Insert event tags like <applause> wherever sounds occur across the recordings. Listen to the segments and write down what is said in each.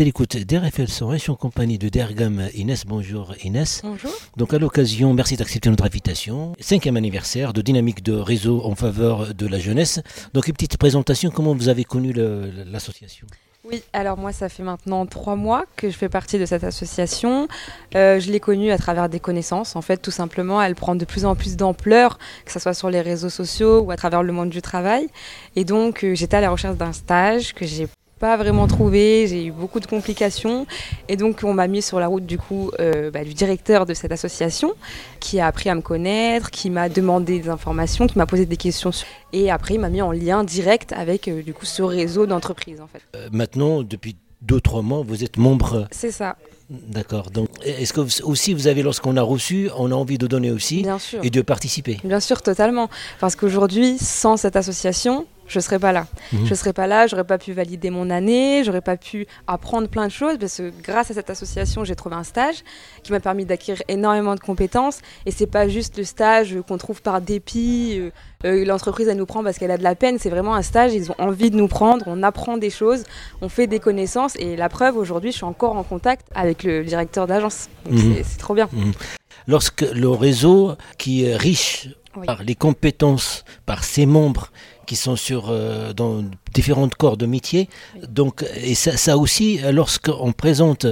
vous d'RFL 101, je suis en compagnie de Dergam Inès. Bonjour Inès. Bonjour. Donc à l'occasion, merci d'accepter notre invitation. Cinquième anniversaire de dynamique de réseau en faveur de la jeunesse. Donc une petite présentation, comment vous avez connu l'association? Oui, alors moi, ça fait maintenant trois mois que je fais partie de cette association. Euh, je l'ai connue à travers des connaissances. En fait, tout simplement, elle prend de plus en plus d'ampleur, que ce soit sur les réseaux sociaux ou à travers le monde du travail. Et donc, euh, j'étais à la recherche d'un stage que j'ai pas vraiment trouvé, j'ai eu beaucoup de complications et donc on m'a mis sur la route du coup euh, bah, du directeur de cette association qui a appris à me connaître, qui m'a demandé des informations, qui m'a posé des questions et après il m'a mis en lien direct avec euh, du coup ce réseau d'entreprises en fait. Euh, maintenant depuis deux trois mois vous êtes membre. C'est ça. D'accord. Donc, est-ce que vous, aussi vous avez, lorsqu'on a reçu, on a envie de donner aussi et de participer? Bien sûr, totalement. Parce qu'aujourd'hui, sans cette association, je ne serais pas là. Mhm. Je ne serais pas là, j'aurais pas pu valider mon année, j'aurais pas pu apprendre plein de choses parce que grâce à cette association, j'ai trouvé un stage qui m'a permis d'acquérir énormément de compétences. Et c'est pas juste le stage qu'on trouve par dépit, euh, euh, l'entreprise elle nous prend parce qu'elle a de la peine. C'est vraiment un stage, ils ont envie de nous prendre, on apprend des choses, on fait des connaissances. Et la preuve, aujourd'hui, je suis encore en contact avec le directeur d'agence. Mhm. C'est trop bien. Mhm. Lorsque le réseau qui est riche par les compétences, par ses membres qui sont sur euh, dans différents corps de métier. Donc, et ça, ça aussi, lorsqu'on présente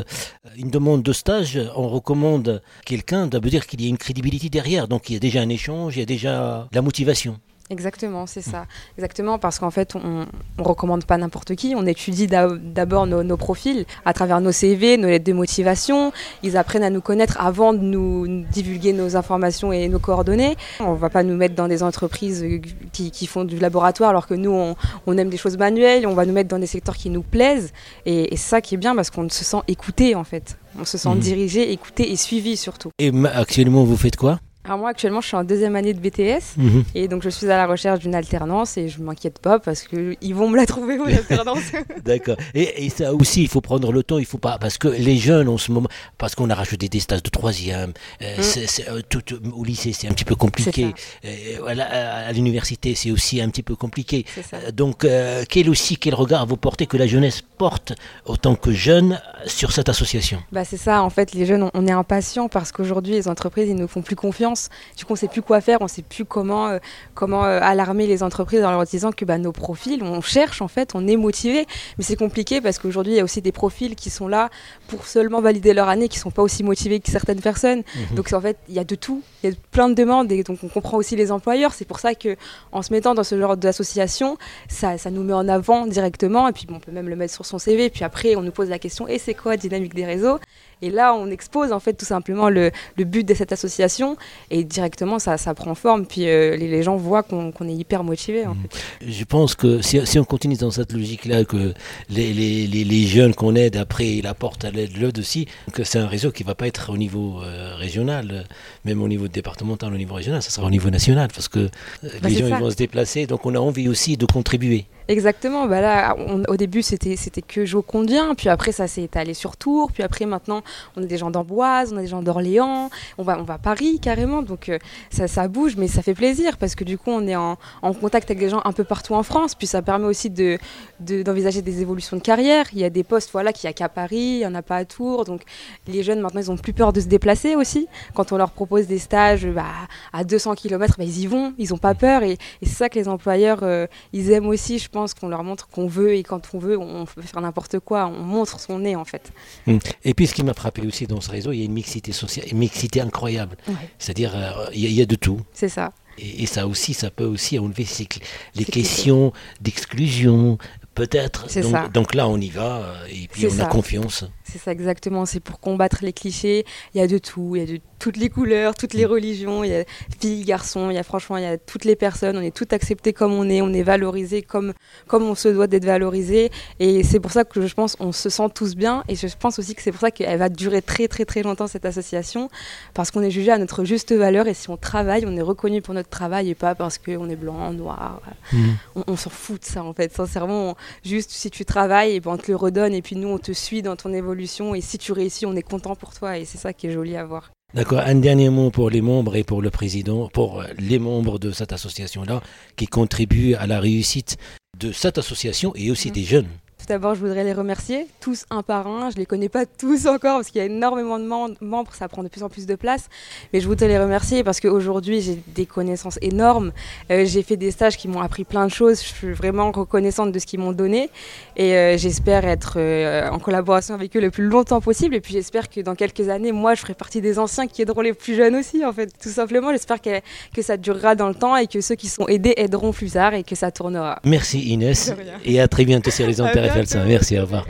une demande de stage, on recommande quelqu'un, ça veut dire qu'il y a une crédibilité derrière. Donc, il y a déjà un échange, il y a déjà la motivation. Exactement, c'est ça. Exactement, parce qu'en fait, on ne recommande pas n'importe qui. On étudie d'abord nos, profils à travers nos CV, nos lettres de motivation. Ils apprennent à nous connaître avant de nous divulguer nos informations et nos coordonnées. On ne va pas nous mettre dans des entreprises qui, font du laboratoire alors que nous, on, aime des choses manuelles. On va nous mettre dans des secteurs qui nous plaisent. Et, c'est ça qui est bien parce qu'on se sent écouté, en fait. On se sent mhm. dirigé, écouté et suivi surtout. Et actuellement, vous faites quoi? Alors moi actuellement je suis en deuxième année de BTS mhm. et donc je suis à la recherche d'une alternance et je m'inquiète pas parce qu'ils vont me la trouver mon <laughs> alternance. D'accord. Et, ça aussi il faut prendre le temps, il faut pas parce que les jeunes en ce moment parce qu'on a rajouté des stages de troisième, euh, mm. euh, tout, au lycée c'est un petit peu compliqué, euh, à, l'université c'est aussi un petit peu compliqué. donc quel aussi quel regard vous portez que la jeunesse porte autant que jeune sur cette association? Bah c'est ça en fait les jeunes on, on est impatients parce qu'aujourd'hui les entreprises ils ne font plus confiance du coup, on ne sait plus quoi faire, on ne sait plus comment, euh, comment euh, alarmer les entreprises en leur disant que bah, nos profils, on cherche en fait, on est motivé. Mais c'est compliqué parce qu'aujourd'hui, il y a aussi des profils qui sont là pour seulement valider leur année, qui ne sont pas aussi motivés que certaines personnes. Mhm. Donc en fait, il y a de tout, il y a plein de demandes et donc on comprend aussi les employeurs. C'est pour ça que en se mettant dans ce genre d'association, ça, ça nous met en avant directement et puis on peut même le mettre sur son CV. Puis après, on nous pose la question et c'est quoi dynamique des réseaux Et là, on expose en fait tout simplement le, le but de cette association et directement ça, ça prend forme. Puis euh, les, gens voient qu'on est hyper motivé. En fait. Je pense que si, si, on continue dans cette logique-là, que les, les, les jeunes qu'on aide après, ils apportent à l'aide l'autre aussi, que c'est un réseau qui ne va pas être au niveau euh, régional, même au niveau départemental, au niveau régional, ça sera au niveau national, parce que euh, bah, les gens ils vont se déplacer, donc on a envie aussi de contribuer. Exactement. Bah là, au début, c'était c'était que Jocondien, puis après ça s'est étalé sur Tours, puis après maintenant, on a des gens d'Amboise, on a des gens d'Orléans, on va on va à Paris carrément. Donc euh, ça, ça bouge, mais ça fait plaisir parce que du coup, on est en, contact avec des gens un peu partout en France, puis ça permet aussi de d'envisager des évolutions de carrière. Il y a des postes voilà qui a qu'à Paris, il y en a pas à Tours, donc les jeunes maintenant ils ont plus peur de se déplacer aussi. Quand on leur propose des stages bah, à 200 km, bah, ils y vont, ils ont pas peur et, c'est ça que les employeurs euh, ils aiment aussi, je pense qu'on leur montre qu'on veut et quand on veut, on peut faire n'importe quoi. On montre son nez en fait. Hum. Et puis ce qui m'a frappé aussi dans ce réseau, il y a une mixité sociale, une mixité incroyable. C'est-à-dire, euh, il y, a de tout. C'est ça. Et, ça aussi, ça peut aussi enlever les questions d'exclusion, peut-être. Donc, donc, là, on y va euh, et puis on a confiance. C'est ça exactement, c'est pour combattre les clichés. Il y a de tout, il y a de toutes les couleurs, toutes les mm. religions, il y a filles, garçons, il y a franchement, il y a toutes les personnes, on est toutes acceptées comme on est, on est valorisé comme, comme on se doit d'être valorisé. Et c'est pour ça que je pense on se sent tous bien. Et je pense aussi que c'est pour ça qu'elle va durer très très très longtemps cette association, parce qu'on est jugé à notre juste valeur et si on travaille, on est reconnu pour notre travail et pas parce qu'on est blanc, noir. Mm. On, s'en fout de ça en fait, sincèrement. Juste si tu travailles, et ben, on te le redonne et puis nous on te suit dans ton évolution et si tu réussis, on est content pour toi et c'est ça qui est joli à voir. D'accord. Un dernier mot pour les membres et pour le président, pour les membres de cette association-là qui contribuent à la réussite de cette association et aussi mhm. des jeunes. D'abord, je voudrais les remercier, tous un par un. Je les connais pas tous encore parce qu'il y a énormément de membres, ça prend de plus en plus de place. Mais je voudrais les remercier parce qu'aujourd'hui, j'ai des connaissances énormes. Euh, j'ai fait des stages qui m'ont appris plein de choses. Je suis vraiment reconnaissante de ce qu'ils m'ont donné. Et euh, j'espère être euh, en collaboration avec eux le plus longtemps possible. Et puis j'espère que dans quelques années, moi, je ferai partie des anciens qui aideront les plus jeunes aussi, en fait. Tout simplement, j'espère que, que ça durera dans le temps et que ceux qui sont aidés aideront plus tard et que ça tournera. Merci Inès. Et à très bientôt sur les Merci, <laughs> au revoir.